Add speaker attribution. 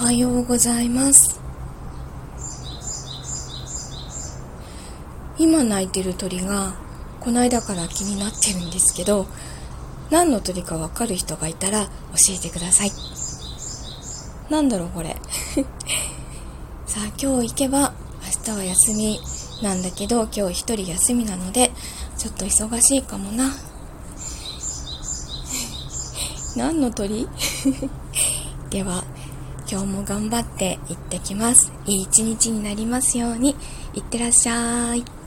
Speaker 1: おはようございます。今鳴いてる鳥がこの間から気になってるんですけど何の鳥かわかる人がいたら教えてください。なんだろうこれ。さあ今日行けば明日は休みなんだけど今日一人休みなのでちょっと忙しいかもな。何の鳥？では今日も頑張って行ってきます。いい一日になりますように。いってらっしゃい。